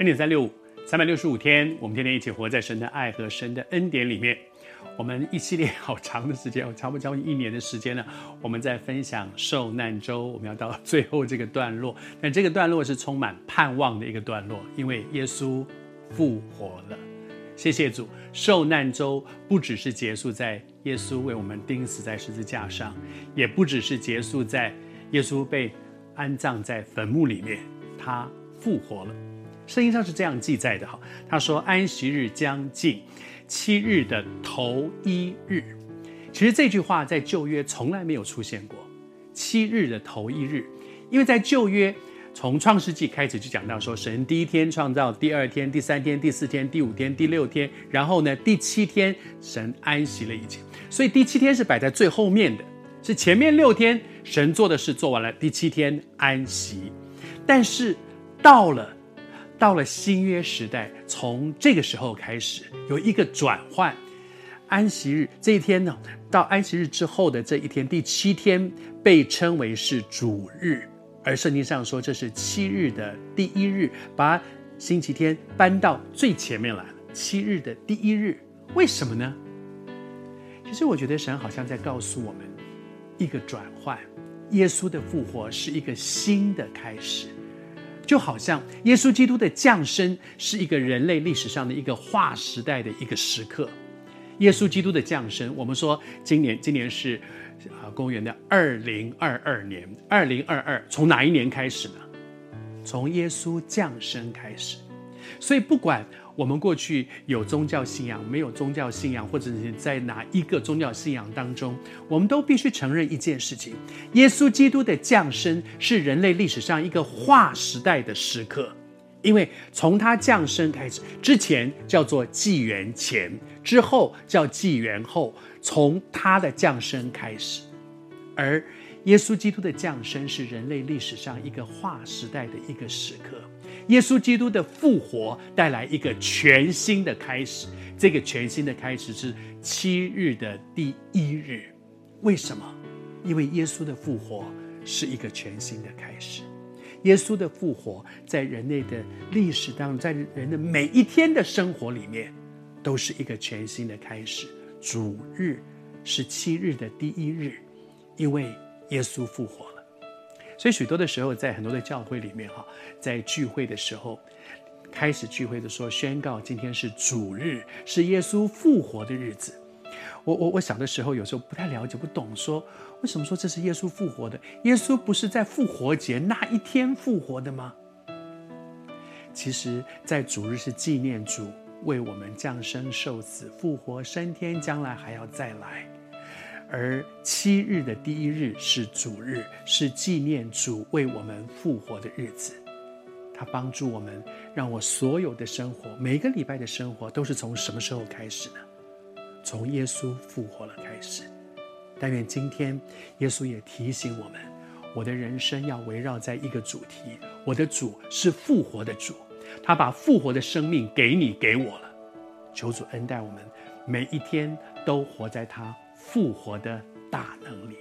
恩典三六五，三百六十五天，我们天天一起活在神的爱和神的恩典里面。我们一系列好长的时间，我差不多将近一年的时间了。我们在分享受难周，我们要到最后这个段落。但这个段落是充满盼望的一个段落，因为耶稣复活了。谢谢主，受难周不只是结束在耶稣为我们钉死在十字架上，也不只是结束在耶稣被安葬在坟墓里面，他复活了。圣经上是这样记载的哈，他说安息日将近，七日的头一日。其实这句话在旧约从来没有出现过，七日的头一日，因为在旧约从创世纪开始就讲到说，神第一天创造，第二天、第三天、第四天、第五天、第六天，然后呢，第七天神安息了一切，所以第七天是摆在最后面的，是前面六天神做的事做完了，第七天安息，但是到了。到了新约时代，从这个时候开始有一个转换。安息日这一天呢，到安息日之后的这一天，第七天被称为是主日，而圣经上说这是七日的第一日，把星期天搬到最前面来了。七日的第一日，为什么呢？其实我觉得神好像在告诉我们一个转换，耶稣的复活是一个新的开始。就好像耶稣基督的降生是一个人类历史上的一个划时代的一个时刻。耶稣基督的降生，我们说今年今年是啊公元的二零二二年，二零二二从哪一年开始呢？从耶稣降生开始。所以不管。我们过去有宗教信仰，没有宗教信仰，或者是在哪一个宗教信仰当中，我们都必须承认一件事情：耶稣基督的降生是人类历史上一个划时代的时刻。因为从他降生开始，之前叫做纪元前，之后叫纪元后，从他的降生开始，而耶稣基督的降生是人类历史上一个划时代的一个时刻。耶稣基督的复活带来一个全新的开始，这个全新的开始是七日的第一日。为什么？因为耶稣的复活是一个全新的开始。耶稣的复活在人类的历史当中，在人的每一天的生活里面，都是一个全新的开始。主日是七日的第一日，因为耶稣复活。所以许多的时候，在很多的教会里面，哈，在聚会的时候，开始聚会的时候，宣告今天是主日，是耶稣复活的日子。我我我小的时候有时候不太了解，不懂，说为什么说这是耶稣复活的？耶稣不是在复活节那一天复活的吗？其实，在主日是纪念主为我们降生、受死、复活、升天，将来还要再来。而七日的第一日是主日，是纪念主为我们复活的日子。他帮助我们，让我所有的生活，每个礼拜的生活，都是从什么时候开始呢？从耶稣复活了开始。但愿今天，耶稣也提醒我们，我的人生要围绕在一个主题：我的主是复活的主，他把复活的生命给你给我了。求主恩待我们，每一天都活在他复活的大能力。